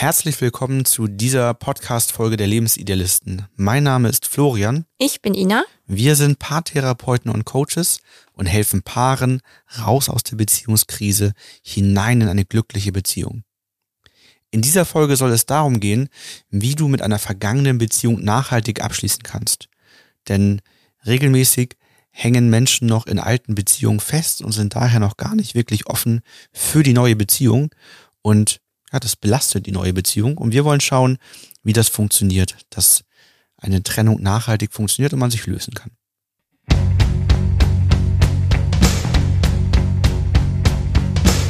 Herzlich willkommen zu dieser Podcast-Folge der Lebensidealisten. Mein Name ist Florian. Ich bin Ina. Wir sind Paartherapeuten und Coaches und helfen Paaren raus aus der Beziehungskrise hinein in eine glückliche Beziehung. In dieser Folge soll es darum gehen, wie du mit einer vergangenen Beziehung nachhaltig abschließen kannst. Denn regelmäßig hängen Menschen noch in alten Beziehungen fest und sind daher noch gar nicht wirklich offen für die neue Beziehung. Und ja, das belastet die neue Beziehung und wir wollen schauen, wie das funktioniert, dass eine Trennung nachhaltig funktioniert und man sich lösen kann.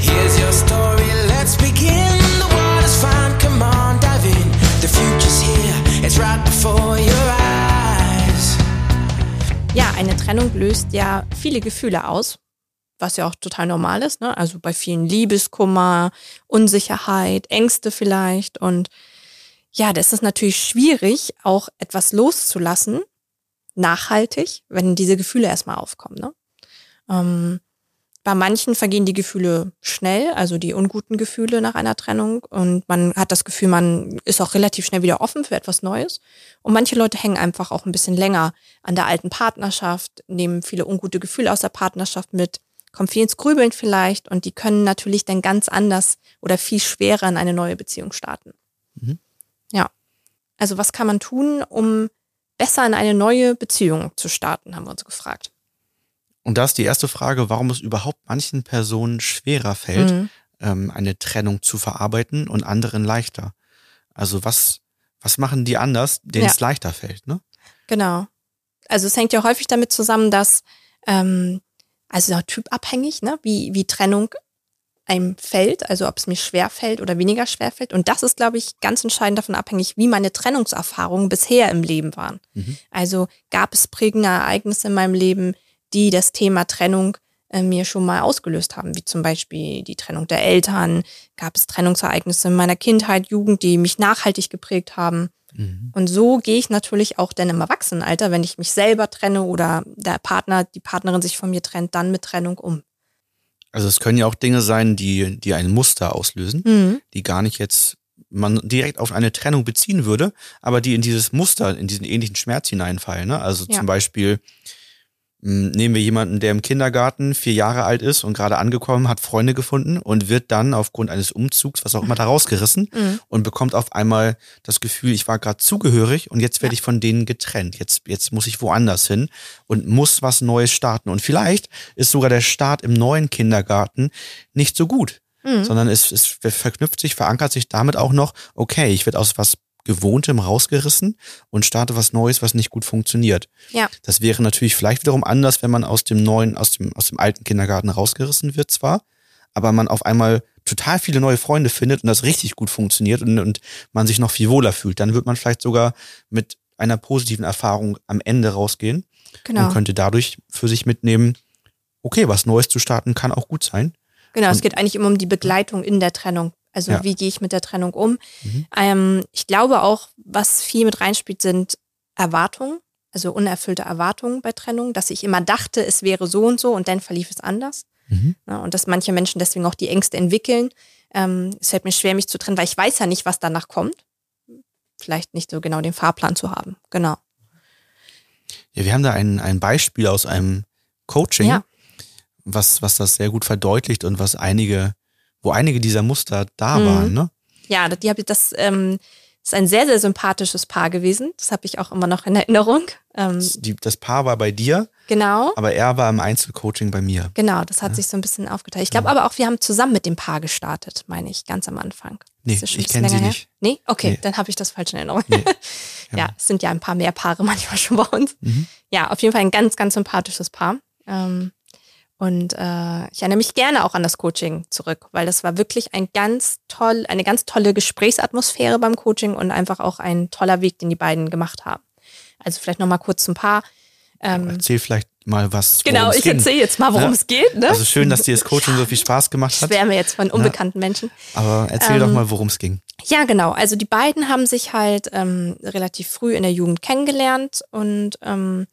Here's your story, let's begin. The water's fine, come on, dive in. The future's here, it's right before your eyes. Ja, eine Trennung löst ja viele Gefühle aus was ja auch total normal ist, ne? Also bei vielen Liebeskummer, Unsicherheit, Ängste vielleicht. Und ja, das ist natürlich schwierig, auch etwas loszulassen, nachhaltig, wenn diese Gefühle erstmal aufkommen. Ne? Ähm, bei manchen vergehen die Gefühle schnell, also die unguten Gefühle nach einer Trennung. Und man hat das Gefühl, man ist auch relativ schnell wieder offen für etwas Neues. Und manche Leute hängen einfach auch ein bisschen länger an der alten Partnerschaft, nehmen viele ungute Gefühle aus der Partnerschaft mit kommt viel ins Grübeln vielleicht und die können natürlich dann ganz anders oder viel schwerer in eine neue Beziehung starten. Mhm. Ja. Also was kann man tun, um besser in eine neue Beziehung zu starten, haben wir uns gefragt. Und da ist die erste Frage, warum es überhaupt manchen Personen schwerer fällt, mhm. ähm, eine Trennung zu verarbeiten und anderen leichter. Also was, was machen die anders, denen ja. es leichter fällt, ne? Genau. Also es hängt ja häufig damit zusammen, dass ähm, also typabhängig, ne? wie, wie Trennung einem fällt, also ob es mir schwer fällt oder weniger schwer fällt. Und das ist, glaube ich, ganz entscheidend davon abhängig, wie meine Trennungserfahrungen bisher im Leben waren. Mhm. Also gab es prägende Ereignisse in meinem Leben, die das Thema Trennung äh, mir schon mal ausgelöst haben, wie zum Beispiel die Trennung der Eltern, gab es Trennungsereignisse in meiner Kindheit, Jugend, die mich nachhaltig geprägt haben. Mhm. Und so gehe ich natürlich auch dann im Erwachsenenalter, wenn ich mich selber trenne oder der Partner, die Partnerin sich von mir trennt, dann mit Trennung um. Also es können ja auch Dinge sein, die, die ein Muster auslösen, mhm. die gar nicht jetzt man direkt auf eine Trennung beziehen würde, aber die in dieses Muster, in diesen ähnlichen Schmerz hineinfallen. Ne? Also ja. zum Beispiel, nehmen wir jemanden, der im Kindergarten vier Jahre alt ist und gerade angekommen, hat Freunde gefunden und wird dann aufgrund eines Umzugs, was auch immer, da rausgerissen mhm. und bekommt auf einmal das Gefühl, ich war gerade zugehörig und jetzt werde ich von denen getrennt. Jetzt, jetzt muss ich woanders hin und muss was Neues starten. Und vielleicht ist sogar der Start im neuen Kindergarten nicht so gut. Mhm. Sondern es, es verknüpft sich, verankert sich damit auch noch, okay, ich werde aus was Gewohntem rausgerissen und starte was Neues, was nicht gut funktioniert. Ja. Das wäre natürlich vielleicht wiederum anders, wenn man aus dem neuen, aus dem, aus dem alten Kindergarten rausgerissen wird zwar, aber man auf einmal total viele neue Freunde findet und das richtig gut funktioniert und, und man sich noch viel wohler fühlt. Dann wird man vielleicht sogar mit einer positiven Erfahrung am Ende rausgehen genau. und könnte dadurch für sich mitnehmen, okay, was Neues zu starten kann auch gut sein. Genau, und, es geht eigentlich immer um die Begleitung in der Trennung. Also ja. wie gehe ich mit der Trennung um? Mhm. Ähm, ich glaube auch, was viel mit reinspielt, sind Erwartungen, also unerfüllte Erwartungen bei Trennung, dass ich immer dachte, es wäre so und so und dann verlief es anders. Mhm. Ja, und dass manche Menschen deswegen auch die Ängste entwickeln. Ähm, es fällt mir schwer, mich zu trennen, weil ich weiß ja nicht, was danach kommt. Vielleicht nicht so genau den Fahrplan zu haben. Genau. Ja, wir haben da ein, ein Beispiel aus einem Coaching, ja. was, was das sehr gut verdeutlicht und was einige wo einige dieser Muster da mhm. waren, ne? Ja, die habe ich das ähm, ist ein sehr, sehr sympathisches Paar gewesen. Das habe ich auch immer noch in Erinnerung. Ähm, die, das Paar war bei dir. Genau. Aber er war im Einzelcoaching bei mir. Genau, das hat ja. sich so ein bisschen aufgeteilt. Ich glaube ja. aber auch, wir haben zusammen mit dem Paar gestartet, meine ich, ganz am Anfang. Nee, ich kenne sie her? nicht. Nee? Okay, nee. dann habe ich das falsch in Erinnerung. Nee. Ja. ja. es sind ja ein paar mehr Paare manchmal schon bei uns. Mhm. Ja, auf jeden Fall ein ganz, ganz sympathisches Paar. Ähm, und äh, ich erinnere mich gerne auch an das Coaching zurück, weil das war wirklich ein ganz toll, eine ganz tolle Gesprächsatmosphäre beim Coaching und einfach auch ein toller Weg, den die beiden gemacht haben. Also vielleicht nochmal kurz ein paar. Ähm, Erzähl vielleicht mal was. Genau, ich erzähle jetzt mal, worum es geht. Ne? Also schön, dass dir das Coaching so viel Spaß gemacht hat. Schwärme jetzt von unbekannten ja. Menschen. Aber erzähl ähm, doch mal, worum es ging. Ja, genau. Also die beiden haben sich halt ähm, relativ früh in der Jugend kennengelernt und ähm,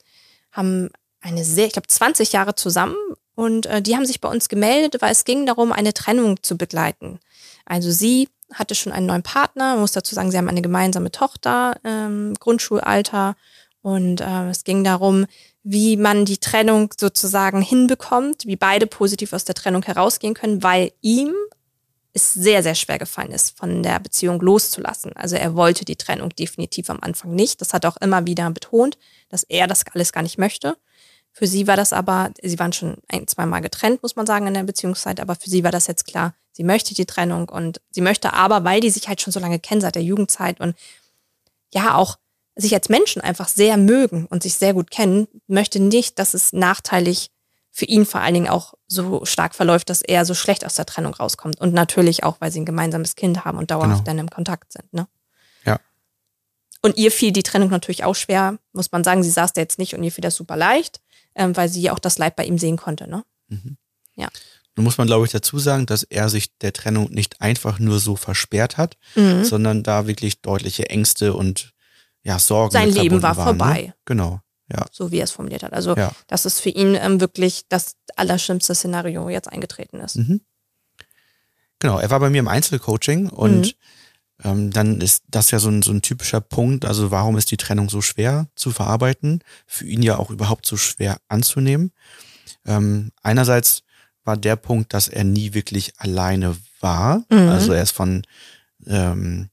haben eine sehr, ich glaube, 20 Jahre zusammen und äh, die haben sich bei uns gemeldet, weil es ging darum, eine Trennung zu begleiten. Also sie hatte schon einen neuen Partner. Man muss dazu sagen, sie haben eine gemeinsame Tochter, ähm, Grundschulalter. Und äh, es ging darum, wie man die Trennung sozusagen hinbekommt, wie beide positiv aus der Trennung herausgehen können, weil ihm es sehr, sehr schwer gefallen ist, von der Beziehung loszulassen. Also er wollte die Trennung definitiv am Anfang nicht. Das hat er auch immer wieder betont, dass er das alles gar nicht möchte. Für sie war das aber, sie waren schon ein, zweimal getrennt, muss man sagen, in der Beziehungszeit, aber für sie war das jetzt klar, sie möchte die Trennung und sie möchte aber, weil die sich halt schon so lange kennen seit der Jugendzeit und ja auch sich als Menschen einfach sehr mögen und sich sehr gut kennen, möchte nicht, dass es nachteilig für ihn vor allen Dingen auch so stark verläuft, dass er so schlecht aus der Trennung rauskommt. Und natürlich auch, weil sie ein gemeinsames Kind haben und dauerhaft genau. dann im Kontakt sind. Ne? Und ihr fiel die Trennung natürlich auch schwer, muss man sagen. Sie saß da jetzt nicht und ihr fiel das super leicht, ähm, weil sie ja auch das Leid bei ihm sehen konnte. Ne? Mhm. Ja. Nun muss man, glaube ich, dazu sagen, dass er sich der Trennung nicht einfach nur so versperrt hat, mhm. sondern da wirklich deutliche Ängste und ja, Sorgen. Sein Leben war waren, ne? vorbei. Ne? Genau. Ja. So wie er es formuliert hat. Also, ja. dass es für ihn ähm, wirklich das allerschlimmste Szenario jetzt eingetreten ist. Mhm. Genau, er war bei mir im Einzelcoaching und mhm. Ähm, dann ist das ja so ein, so ein typischer Punkt. Also, warum ist die Trennung so schwer zu verarbeiten? Für ihn ja auch überhaupt so schwer anzunehmen. Ähm, einerseits war der Punkt, dass er nie wirklich alleine war. Mhm. Also, er ist von ähm,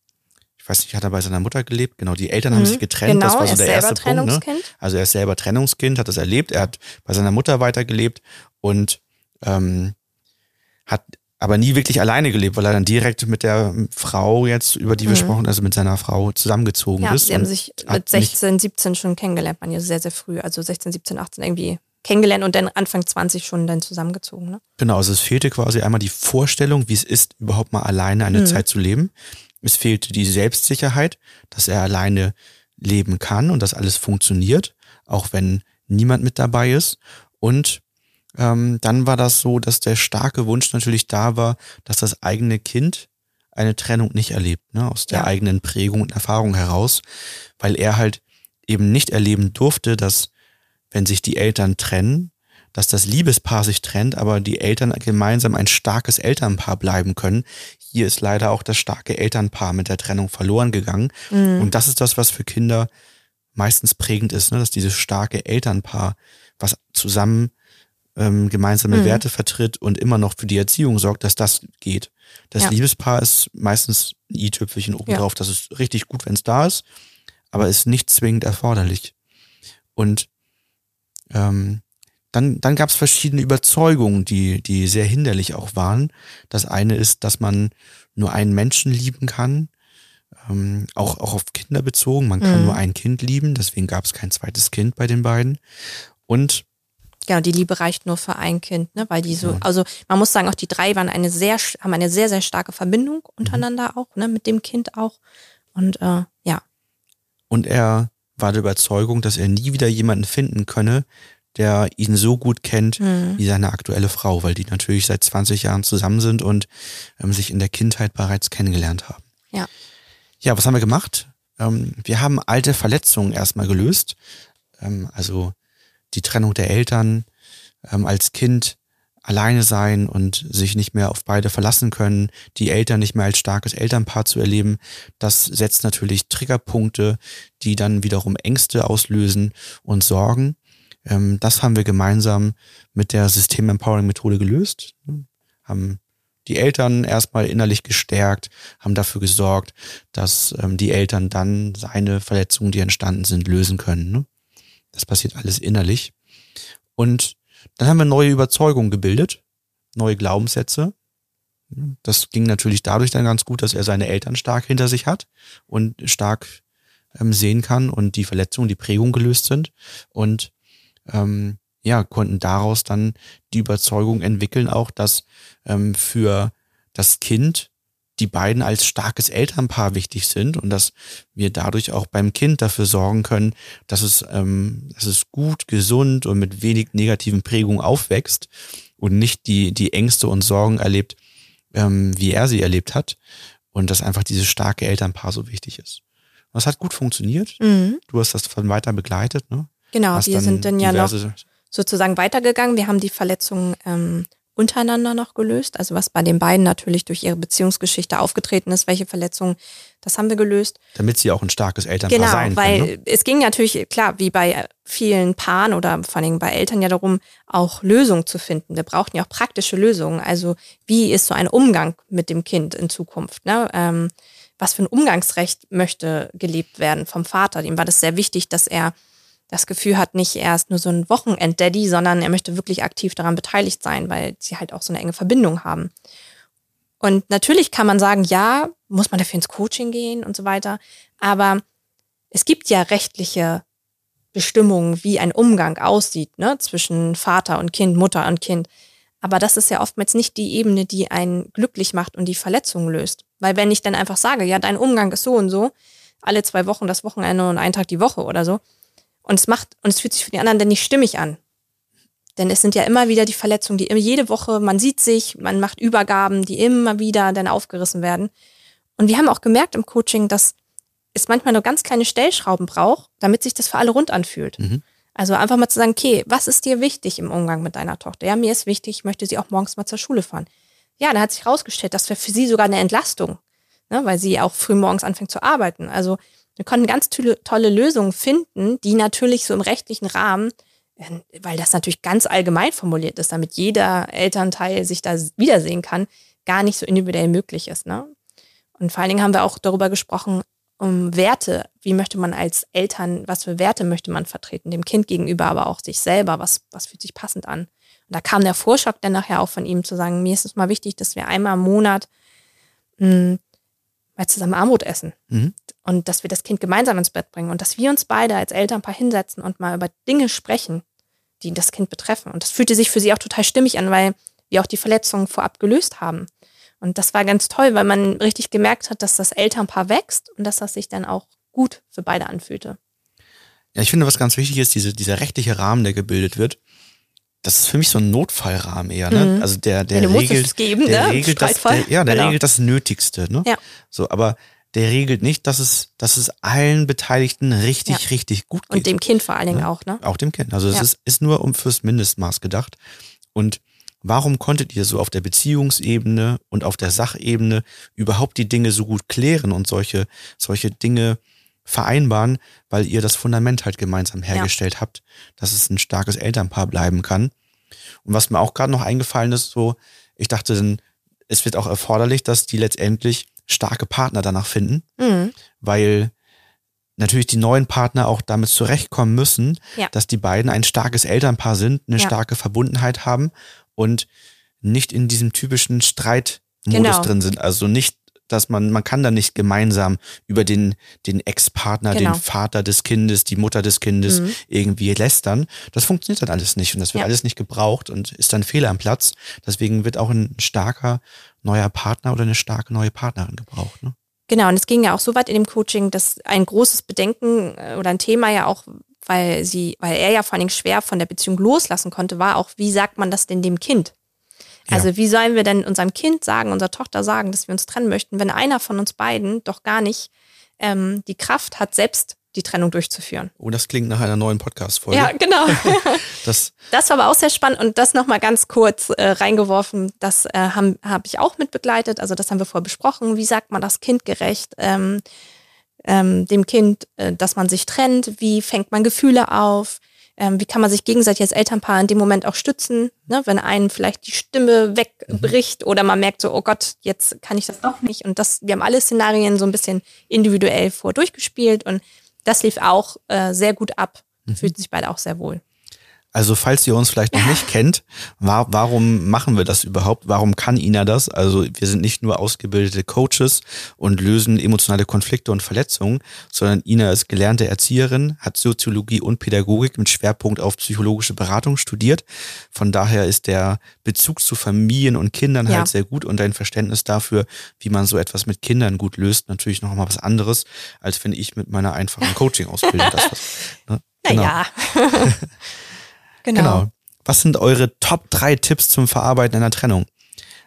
ich weiß nicht, hat er bei seiner Mutter gelebt? Genau, die Eltern mhm. haben sich getrennt. Genau, das war so der erste Punkt. Ne? Also er ist selber Trennungskind, hat das erlebt. Er hat bei seiner Mutter weitergelebt und ähm, hat aber nie wirklich alleine gelebt, weil er dann direkt mit der Frau jetzt, über die wir mhm. gesprochen, also mit seiner Frau zusammengezogen ja, ist. Sie haben sich mit 16, 17 schon kennengelernt, man ja sehr, sehr früh, also 16, 17, 18 irgendwie kennengelernt und dann Anfang 20 schon dann zusammengezogen. Ne? Genau, also es fehlte quasi einmal die Vorstellung, wie es ist, überhaupt mal alleine eine mhm. Zeit zu leben. Es fehlte die Selbstsicherheit, dass er alleine leben kann und dass alles funktioniert, auch wenn niemand mit dabei ist. Und ähm, dann war das so, dass der starke Wunsch natürlich da war, dass das eigene Kind eine Trennung nicht erlebt, ne, aus der ja. eigenen Prägung und Erfahrung heraus, weil er halt eben nicht erleben durfte, dass wenn sich die Eltern trennen, dass das Liebespaar sich trennt, aber die Eltern gemeinsam ein starkes Elternpaar bleiben können. Hier ist leider auch das starke Elternpaar mit der Trennung verloren gegangen. Mhm. Und das ist das, was für Kinder meistens prägend ist, ne? dass dieses starke Elternpaar, was zusammen ähm, gemeinsame mhm. Werte vertritt und immer noch für die Erziehung sorgt, dass das geht. Das ja. Liebespaar ist meistens ein i-Tüpfelchen obendrauf. Ja. Das ist richtig gut, wenn es da ist, aber ist nicht zwingend erforderlich. Und ähm, dann, dann gab es verschiedene Überzeugungen, die, die sehr hinderlich auch waren. Das eine ist, dass man nur einen Menschen lieben kann, ähm, auch, auch auf Kinder bezogen. Man kann mhm. nur ein Kind lieben, deswegen gab es kein zweites Kind bei den beiden. Und Genau, die Liebe reicht nur für ein Kind, ne? Weil die so, also man muss sagen, auch die drei waren eine sehr, haben eine sehr, sehr starke Verbindung untereinander mhm. auch, ne, mit dem Kind auch. Und äh, ja. Und er war der Überzeugung, dass er nie wieder jemanden finden könne, der ihn so gut kennt mhm. wie seine aktuelle Frau, weil die natürlich seit 20 Jahren zusammen sind und ähm, sich in der Kindheit bereits kennengelernt haben. Ja. Ja, was haben wir gemacht? Ähm, wir haben alte Verletzungen erstmal gelöst. Ähm, also die Trennung der Eltern ähm, als Kind alleine sein und sich nicht mehr auf beide verlassen können, die Eltern nicht mehr als starkes Elternpaar zu erleben, das setzt natürlich Triggerpunkte, die dann wiederum Ängste auslösen und Sorgen. Ähm, das haben wir gemeinsam mit der System Empowering Methode gelöst. Haben die Eltern erstmal innerlich gestärkt, haben dafür gesorgt, dass ähm, die Eltern dann seine Verletzungen, die entstanden sind, lösen können. Ne? Das passiert alles innerlich. Und dann haben wir neue Überzeugungen gebildet, neue Glaubenssätze. Das ging natürlich dadurch dann ganz gut, dass er seine Eltern stark hinter sich hat und stark ähm, sehen kann und die Verletzungen, die Prägung gelöst sind. Und ähm, ja, konnten daraus dann die Überzeugung entwickeln, auch dass ähm, für das Kind die beiden als starkes Elternpaar wichtig sind und dass wir dadurch auch beim Kind dafür sorgen können, dass es, ähm, dass es gut, gesund und mit wenig negativen Prägungen aufwächst und nicht die, die Ängste und Sorgen erlebt, ähm, wie er sie erlebt hat und dass einfach dieses starke Elternpaar so wichtig ist. Und das hat gut funktioniert. Mhm. Du hast das von weiter begleitet, ne? Genau, wir sind dann ja noch sozusagen weitergegangen. Wir haben die Verletzungen ähm, untereinander noch gelöst. Also was bei den beiden natürlich durch ihre Beziehungsgeschichte aufgetreten ist, welche Verletzungen, das haben wir gelöst. Damit sie auch ein starkes Elternpaar genau, sein können. Genau, weil ne? es ging natürlich, klar, wie bei vielen Paaren oder vor allem bei Eltern ja darum, auch Lösungen zu finden. Wir brauchten ja auch praktische Lösungen. Also wie ist so ein Umgang mit dem Kind in Zukunft? Ne? Ähm, was für ein Umgangsrecht möchte gelebt werden vom Vater? Dem war das sehr wichtig, dass er das Gefühl hat, nicht erst nur so ein Wochenend-Daddy, sondern er möchte wirklich aktiv daran beteiligt sein, weil sie halt auch so eine enge Verbindung haben. Und natürlich kann man sagen, ja, muss man dafür ins Coaching gehen und so weiter. Aber es gibt ja rechtliche Bestimmungen, wie ein Umgang aussieht, ne, zwischen Vater und Kind, Mutter und Kind. Aber das ist ja oftmals nicht die Ebene, die einen glücklich macht und die Verletzungen löst. Weil wenn ich dann einfach sage, ja, dein Umgang ist so und so, alle zwei Wochen das Wochenende und einen Tag die Woche oder so, und es macht, und es fühlt sich für die anderen dann nicht stimmig an. Denn es sind ja immer wieder die Verletzungen, die jede Woche, man sieht sich, man macht Übergaben, die immer wieder dann aufgerissen werden. Und wir haben auch gemerkt im Coaching, dass es manchmal nur ganz kleine Stellschrauben braucht, damit sich das für alle rund anfühlt. Mhm. Also einfach mal zu sagen, okay, was ist dir wichtig im Umgang mit deiner Tochter? Ja, mir ist wichtig, ich möchte sie auch morgens mal zur Schule fahren. Ja, da hat sich herausgestellt, das wäre für sie sogar eine Entlastung, ne, weil sie auch früh morgens anfängt zu arbeiten. Also wir konnten ganz tolle Lösungen finden, die natürlich so im rechtlichen Rahmen, äh, weil das natürlich ganz allgemein formuliert ist, damit jeder Elternteil sich da wiedersehen kann, gar nicht so individuell möglich ist. Ne? Und vor allen Dingen haben wir auch darüber gesprochen, um Werte. Wie möchte man als Eltern, was für Werte möchte man vertreten, dem Kind gegenüber, aber auch sich selber, was, was fühlt sich passend an? Und da kam der Vorschlag dann nachher auch von ihm zu sagen, mir ist es mal wichtig, dass wir einmal im Monat mh, hm, mal zusammen Armut essen. Mhm. Und dass wir das Kind gemeinsam ins Bett bringen und dass wir uns beide als Elternpaar hinsetzen und mal über Dinge sprechen, die das Kind betreffen. Und das fühlte sich für sie auch total stimmig an, weil wir auch die Verletzungen vorab gelöst haben. Und das war ganz toll, weil man richtig gemerkt hat, dass das Elternpaar wächst und dass das sich dann auch gut für beide anfühlte. Ja, ich finde, was ganz wichtig ist, diese, dieser rechtliche Rahmen, der gebildet wird, das ist für mich so ein Notfallrahmen eher, ne? Mhm. Also der, der ja, regelt, geben, der ne? regelt das, der, ja, der genau. regelt das Nötigste, ne? Ja. So, aber der regelt nicht, dass es, dass es allen Beteiligten richtig, ja. richtig gut geht. Und dem Kind vor allen Dingen ne? auch, ne? Auch dem Kind. Also es ja. ist, ist nur um fürs Mindestmaß gedacht. Und warum konntet ihr so auf der Beziehungsebene und auf der Sachebene überhaupt die Dinge so gut klären und solche, solche Dinge vereinbaren, weil ihr das Fundament halt gemeinsam hergestellt ja. habt, dass es ein starkes Elternpaar bleiben kann. Und was mir auch gerade noch eingefallen ist, so, ich dachte dann, es wird auch erforderlich, dass die letztendlich starke Partner danach finden, mhm. weil natürlich die neuen Partner auch damit zurechtkommen müssen, ja. dass die beiden ein starkes Elternpaar sind, eine ja. starke Verbundenheit haben und nicht in diesem typischen Streitmodus genau. drin sind. Also nicht dass man, man kann da nicht gemeinsam über den, den Ex-Partner, genau. den Vater des Kindes, die Mutter des Kindes mhm. irgendwie lästern. Das funktioniert dann alles nicht und das wird ja. alles nicht gebraucht und ist dann Fehler am Platz. Deswegen wird auch ein starker neuer Partner oder eine starke neue Partnerin gebraucht. Ne? Genau, und es ging ja auch so weit in dem Coaching, dass ein großes Bedenken äh, oder ein Thema ja auch, weil sie, weil er ja vor allen Dingen schwer von der Beziehung loslassen konnte, war auch, wie sagt man das denn dem Kind? Also ja. wie sollen wir denn unserem Kind sagen, unserer Tochter sagen, dass wir uns trennen möchten, wenn einer von uns beiden doch gar nicht ähm, die Kraft hat, selbst die Trennung durchzuführen. Oh, das klingt nach einer neuen Podcast-Folge. Ja, genau. das, das war aber auch sehr spannend und das nochmal ganz kurz äh, reingeworfen, das äh, habe hab ich auch mit begleitet, also das haben wir vorher besprochen, wie sagt man das kindgerecht, ähm, ähm, dem Kind, äh, dass man sich trennt, wie fängt man Gefühle auf, ähm, wie kann man sich gegenseitig als Elternpaar in dem Moment auch stützen, ne? wenn einem vielleicht die Stimme wegbricht mhm. oder man merkt so, oh Gott, jetzt kann ich das doch nicht. Und das, wir haben alle Szenarien so ein bisschen individuell vor durchgespielt und das lief auch äh, sehr gut ab. Mhm. Fühlten sich beide auch sehr wohl. Also falls ihr uns vielleicht noch nicht kennt, war, warum machen wir das überhaupt? Warum kann Ina das? Also wir sind nicht nur ausgebildete Coaches und lösen emotionale Konflikte und Verletzungen, sondern Ina ist gelernte Erzieherin, hat Soziologie und Pädagogik mit Schwerpunkt auf psychologische Beratung studiert. Von daher ist der Bezug zu Familien und Kindern ja. halt sehr gut und ein Verständnis dafür, wie man so etwas mit Kindern gut löst, natürlich noch mal was anderes, als wenn ich mit meiner einfachen Coaching-Ausbildung das was. Ne? Genau. Naja. Genau. genau. Was sind eure Top 3 Tipps zum Verarbeiten einer Trennung?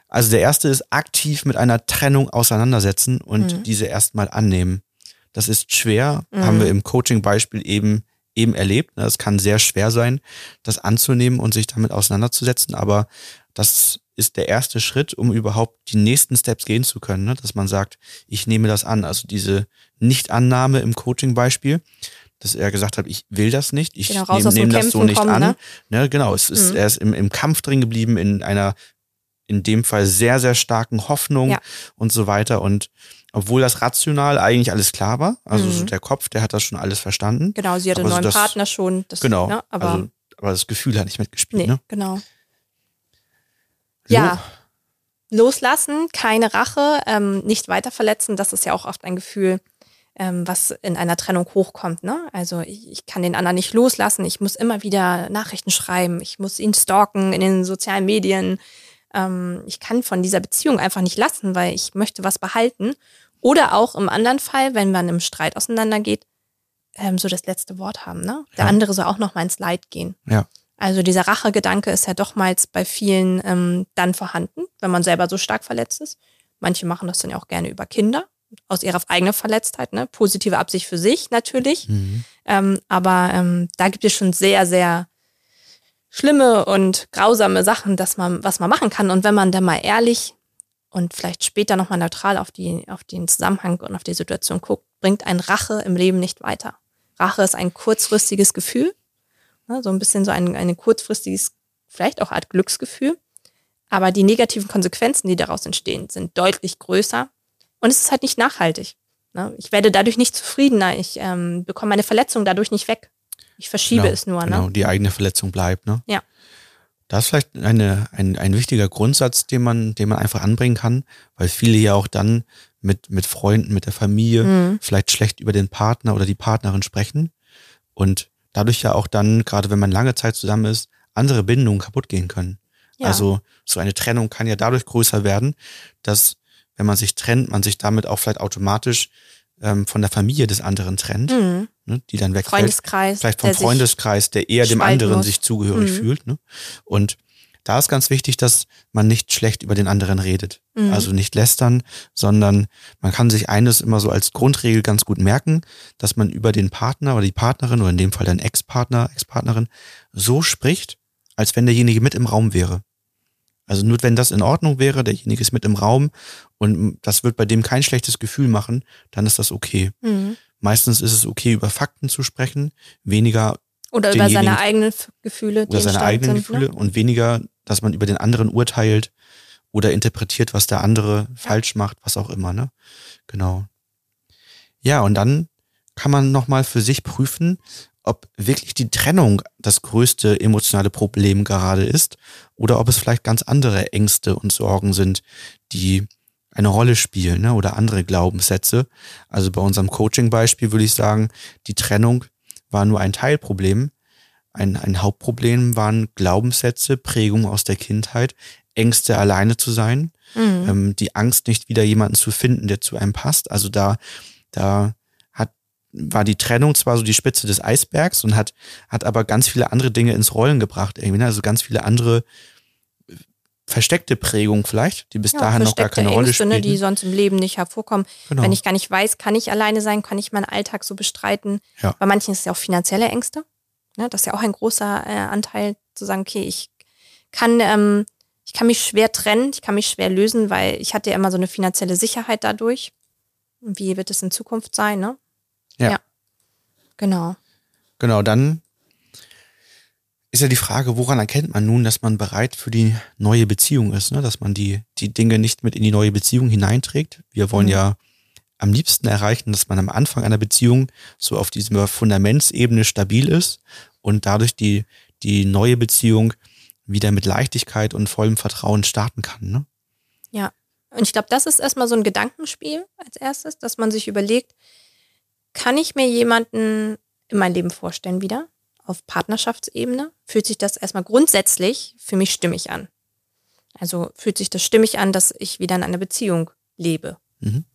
Also der erste ist aktiv mit einer Trennung auseinandersetzen und mhm. diese erstmal annehmen. Das ist schwer, mhm. haben wir im Coaching-Beispiel eben eben erlebt. Ne? Es kann sehr schwer sein, das anzunehmen und sich damit auseinanderzusetzen, aber das ist der erste Schritt, um überhaupt die nächsten Steps gehen zu können, ne? dass man sagt, ich nehme das an. Also diese Nichtannahme im Coaching-Beispiel, dass er gesagt hat, ich will das nicht, ich genau, nehme nehm das so nicht kommen, an. Ne? ne? genau, es ist, mhm. er ist im, im Kampf drin geblieben, in einer, in dem Fall sehr, sehr starken Hoffnung ja. und so weiter. Und obwohl das rational eigentlich alles klar war, also mhm. so der Kopf, der hat das schon alles verstanden. Genau, sie hatte einen neuen so das, Partner schon. Das, genau, ne, aber, also, aber das Gefühl hat nicht mitgespielt. Nee, ne? genau. So. Ja, loslassen, keine Rache, ähm, nicht weiter verletzen, das ist ja auch oft ein Gefühl, ähm, was in einer Trennung hochkommt. Ne? Also ich, ich, kann den anderen nicht loslassen, ich muss immer wieder Nachrichten schreiben, ich muss ihn stalken in den sozialen Medien. Ähm, ich kann von dieser Beziehung einfach nicht lassen, weil ich möchte was behalten. Oder auch im anderen Fall, wenn man im Streit auseinandergeht, ähm, so das letzte Wort haben. Ne? Der ja. andere soll auch noch mal ins Leid gehen. Ja. Also dieser Rachegedanke ist ja dochmals bei vielen ähm, dann vorhanden, wenn man selber so stark verletzt ist. Manche machen das dann ja auch gerne über Kinder, aus ihrer eigenen Verletztheit, ne? Positive Absicht für sich natürlich. Mhm. Ähm, aber ähm, da gibt es schon sehr, sehr schlimme und grausame Sachen, dass man, was man machen kann. Und wenn man da mal ehrlich und vielleicht später nochmal neutral auf, die, auf den Zusammenhang und auf die Situation guckt, bringt ein Rache im Leben nicht weiter. Rache ist ein kurzfristiges Gefühl, Ne, so ein bisschen so ein, ein kurzfristiges, vielleicht auch Art Glücksgefühl. Aber die negativen Konsequenzen, die daraus entstehen, sind deutlich größer. Und es ist halt nicht nachhaltig. Ne? Ich werde dadurch nicht zufriedener. Ich ähm, bekomme meine Verletzung dadurch nicht weg. Ich verschiebe genau, es nur. Ne? Genau, die eigene Verletzung bleibt. Ne? Ja. Das ist vielleicht eine, ein, ein wichtiger Grundsatz, den man, den man einfach anbringen kann, weil viele ja auch dann mit, mit Freunden, mit der Familie mhm. vielleicht schlecht über den Partner oder die Partnerin sprechen. Und dadurch ja auch dann, gerade wenn man lange Zeit zusammen ist, andere Bindungen kaputt gehen können. Ja. Also so eine Trennung kann ja dadurch größer werden, dass wenn man sich trennt, man sich damit auch vielleicht automatisch ähm, von der Familie des anderen trennt, mhm. ne, die dann wegfällt. Freundeskreis. Vielleicht vom Freundeskreis, der eher dem anderen muss. sich zugehörig mhm. fühlt. Ne? Und da ist ganz wichtig, dass man nicht schlecht über den anderen redet. Mhm. Also nicht lästern, sondern man kann sich eines immer so als Grundregel ganz gut merken, dass man über den Partner oder die Partnerin oder in dem Fall dein Ex-Partner, Ex-Partnerin so spricht, als wenn derjenige mit im Raum wäre. Also nur wenn das in Ordnung wäre, derjenige ist mit im Raum und das wird bei dem kein schlechtes Gefühl machen, dann ist das okay. Mhm. Meistens ist es okay, über Fakten zu sprechen, weniger oder über seine eigenen Gefühle. Oder seine eigenen sind, Gefühle ne? und weniger, dass man über den anderen urteilt oder interpretiert, was der andere ja. falsch macht, was auch immer, ne? Genau. Ja, und dann kann man nochmal für sich prüfen, ob wirklich die Trennung das größte emotionale Problem gerade ist oder ob es vielleicht ganz andere Ängste und Sorgen sind, die eine Rolle spielen ne? oder andere Glaubenssätze. Also bei unserem Coaching-Beispiel würde ich sagen, die Trennung war nur ein Teilproblem. Ein, ein Hauptproblem waren Glaubenssätze, Prägungen aus der Kindheit, Ängste alleine zu sein, mhm. ähm, die Angst nicht wieder jemanden zu finden, der zu einem passt. Also da, da war die Trennung zwar so die Spitze des Eisbergs und hat, hat aber ganz viele andere Dinge ins Rollen gebracht, irgendwie, ne? also ganz viele andere versteckte Prägung vielleicht, die bis ja, dahin noch gar keine Ängste, Rolle spielen. Ne, die sonst im Leben nicht hervorkommen. Genau. Wenn ich gar nicht weiß, kann ich alleine sein, kann ich meinen Alltag so bestreiten. Ja. Bei manchen ist es ja auch finanzielle Ängste. Ne, das ist ja auch ein großer äh, Anteil, zu sagen, okay, ich kann, ähm, ich kann mich schwer trennen, ich kann mich schwer lösen, weil ich hatte ja immer so eine finanzielle Sicherheit dadurch. Wie wird es in Zukunft sein, ne? Ja. ja. Genau. Genau, dann ist ja die Frage, woran erkennt man nun, dass man bereit für die neue Beziehung ist, ne? dass man die, die Dinge nicht mit in die neue Beziehung hineinträgt. Wir wollen mhm. ja am liebsten erreichen, dass man am Anfang einer Beziehung so auf dieser Fundamentsebene stabil ist und dadurch die, die neue Beziehung wieder mit Leichtigkeit und vollem Vertrauen starten kann. Ne? Ja, und ich glaube, das ist erstmal so ein Gedankenspiel als erstes, dass man sich überlegt, kann ich mir jemanden in mein Leben vorstellen wieder? auf Partnerschaftsebene fühlt sich das erstmal grundsätzlich für mich stimmig an. Also fühlt sich das stimmig an, dass ich wieder in einer Beziehung lebe. Mhm.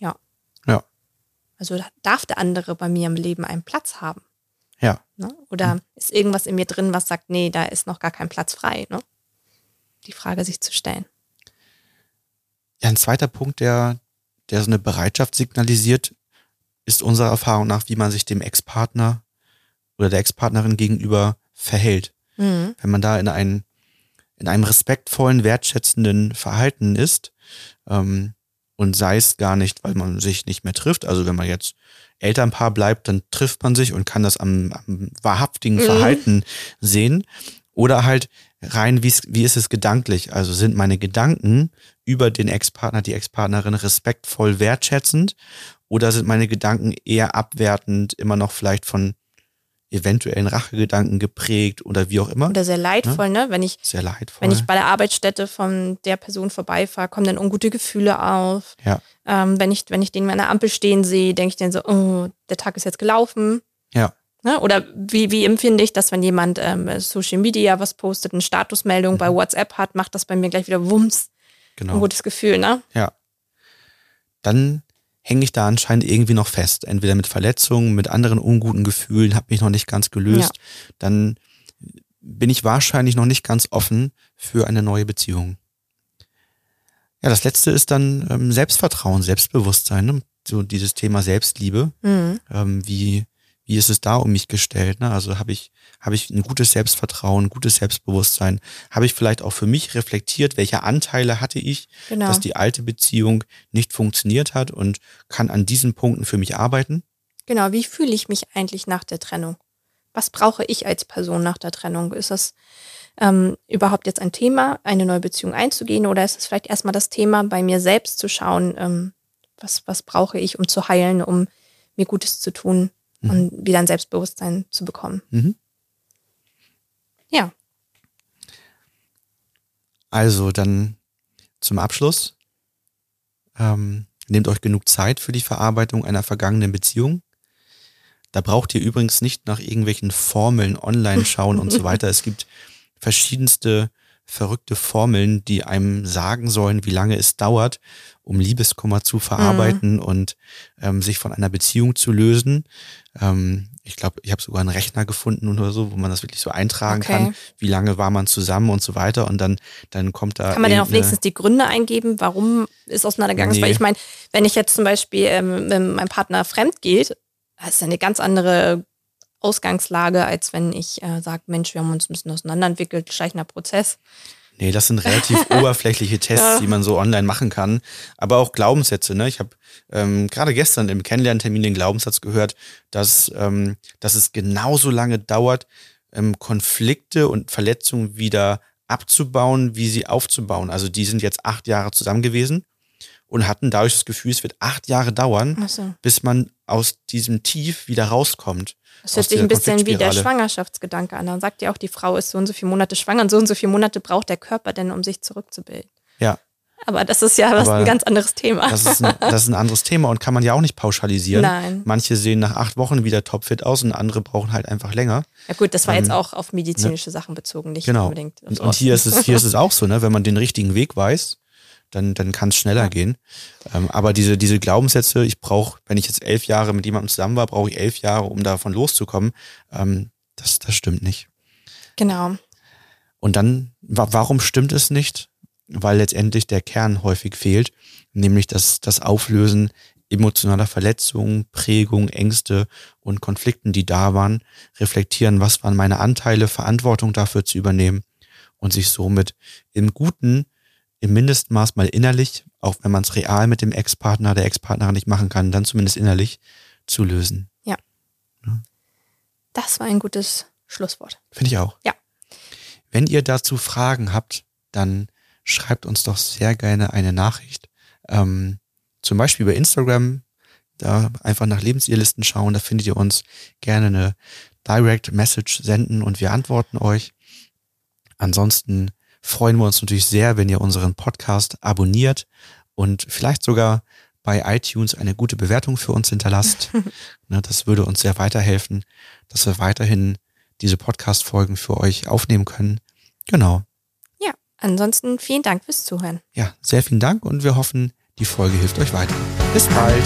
Ja. Ja. Also darf der andere bei mir im Leben einen Platz haben. Ja. Ne? Oder mhm. ist irgendwas in mir drin, was sagt, nee, da ist noch gar kein Platz frei. Ne? Die Frage sich zu stellen. Ja, ein zweiter Punkt, der, der so eine Bereitschaft signalisiert, ist unserer Erfahrung nach, wie man sich dem Ex-Partner oder der Ex-Partnerin gegenüber verhält. Mhm. Wenn man da in, ein, in einem respektvollen, wertschätzenden Verhalten ist, ähm, und sei es gar nicht, weil man sich nicht mehr trifft. Also wenn man jetzt Elternpaar bleibt, dann trifft man sich und kann das am, am wahrhaftigen mhm. Verhalten sehen. Oder halt rein, wie, wie ist es gedanklich? Also sind meine Gedanken über den Ex-Partner, die Ex-Partnerin respektvoll wertschätzend oder sind meine Gedanken eher abwertend, immer noch vielleicht von eventuellen Rachegedanken geprägt oder wie auch immer. Oder sehr leidvoll, ne? ne? Wenn ich, sehr leidvoll. Wenn ich bei der Arbeitsstätte von der Person vorbeifahre, kommen dann ungute Gefühle auf. Ja. Ähm, wenn, ich, wenn ich den an der Ampel stehen sehe, denke ich dann so, oh, der Tag ist jetzt gelaufen. Ja. Ne? Oder wie, wie empfinde ich das, wenn jemand ähm, Social Media was postet, eine Statusmeldung mhm. bei WhatsApp hat, macht das bei mir gleich wieder Wumms. Genau. Ein gutes Gefühl, ne? Ja. Dann hänge ich da anscheinend irgendwie noch fest. Entweder mit Verletzungen, mit anderen unguten Gefühlen, habe mich noch nicht ganz gelöst. Ja. Dann bin ich wahrscheinlich noch nicht ganz offen für eine neue Beziehung. Ja, das letzte ist dann ähm, Selbstvertrauen, Selbstbewusstsein, ne? so dieses Thema Selbstliebe. Mhm. Ähm, wie wie ist es da um mich gestellt? Ne? Also habe ich, habe ich ein gutes Selbstvertrauen, ein gutes Selbstbewusstsein? Habe ich vielleicht auch für mich reflektiert, welche Anteile hatte ich, genau. dass die alte Beziehung nicht funktioniert hat und kann an diesen Punkten für mich arbeiten? Genau, wie fühle ich mich eigentlich nach der Trennung? Was brauche ich als Person nach der Trennung? Ist das ähm, überhaupt jetzt ein Thema, eine neue Beziehung einzugehen oder ist es vielleicht erstmal das Thema, bei mir selbst zu schauen, ähm, was, was brauche ich, um zu heilen, um mir Gutes zu tun? Mhm. und wieder ein Selbstbewusstsein zu bekommen. Mhm. Ja. Also dann zum Abschluss. Ähm, nehmt euch genug Zeit für die Verarbeitung einer vergangenen Beziehung. Da braucht ihr übrigens nicht nach irgendwelchen Formeln online schauen und so weiter. Es gibt verschiedenste verrückte Formeln, die einem sagen sollen, wie lange es dauert, um Liebeskummer zu verarbeiten mhm. und ähm, sich von einer Beziehung zu lösen. Ähm, ich glaube, ich habe sogar einen Rechner gefunden oder so, wo man das wirklich so eintragen okay. kann, wie lange war man zusammen und so weiter. Und dann, dann kommt da. Kann man denn auch wenigstens die Gründe eingeben, warum es auseinandergegangen nee. ist? Weil ich meine, wenn ich jetzt zum Beispiel ähm, wenn mein Partner fremd geht, das ist eine ganz andere Ausgangslage, als wenn ich äh, sage, Mensch, wir haben uns ein bisschen auseinanderentwickelt, schleichender Prozess. Nee, das sind relativ oberflächliche Tests, ja. die man so online machen kann. Aber auch Glaubenssätze. Ne? Ich habe ähm, gerade gestern im Kennenlerntermin den Glaubenssatz gehört, dass, ähm, dass es genauso lange dauert, ähm, Konflikte und Verletzungen wieder abzubauen, wie sie aufzubauen. Also die sind jetzt acht Jahre zusammen gewesen und hatten dadurch das Gefühl, es wird acht Jahre dauern, so. bis man aus diesem Tief wieder rauskommt. Das hört sich ein bisschen wie der Schwangerschaftsgedanke an. Dann sagt ja auch, die Frau ist so und so viele Monate schwanger und so und so viele Monate braucht der Körper denn, um sich zurückzubilden. Ja. Aber das ist ja was ein ganz anderes Thema. Das ist, ein, das ist ein anderes Thema und kann man ja auch nicht pauschalisieren. Nein. Manche sehen nach acht Wochen wieder topfit aus und andere brauchen halt einfach länger. Ja gut, das war ähm, jetzt auch auf medizinische ne? Sachen bezogen, nicht genau. unbedingt. Und, und hier ist es, hier ist es auch so, ne? Wenn man den richtigen Weg weiß, dann, dann kann es schneller gehen. Ähm, aber diese, diese Glaubenssätze, ich brauche, wenn ich jetzt elf Jahre mit jemandem zusammen war, brauche ich elf Jahre, um davon loszukommen. Ähm, das, das stimmt nicht. Genau. Und dann, warum stimmt es nicht? Weil letztendlich der Kern häufig fehlt, nämlich das, das Auflösen emotionaler Verletzungen, Prägung, Ängste und Konflikten, die da waren, reflektieren, was waren meine Anteile, Verantwortung dafür zu übernehmen und sich somit im Guten im Mindestmaß mal innerlich, auch wenn man es real mit dem Ex-Partner, der Ex-Partnerin nicht machen kann, dann zumindest innerlich zu lösen. Ja. ja. Das war ein gutes Schlusswort. Finde ich auch. Ja. Wenn ihr dazu Fragen habt, dann schreibt uns doch sehr gerne eine Nachricht. Ähm, zum Beispiel bei Instagram, da einfach nach Lebensirrlisten schauen, da findet ihr uns gerne eine Direct Message senden und wir antworten euch. Ansonsten freuen wir uns natürlich sehr, wenn ihr unseren Podcast abonniert und vielleicht sogar bei iTunes eine gute Bewertung für uns hinterlasst. Ne, das würde uns sehr weiterhelfen, dass wir weiterhin diese Podcast-Folgen für euch aufnehmen können. Genau. Ja, ansonsten vielen Dank fürs Zuhören. Ja, sehr vielen Dank und wir hoffen, die Folge hilft euch weiter. Bis bald.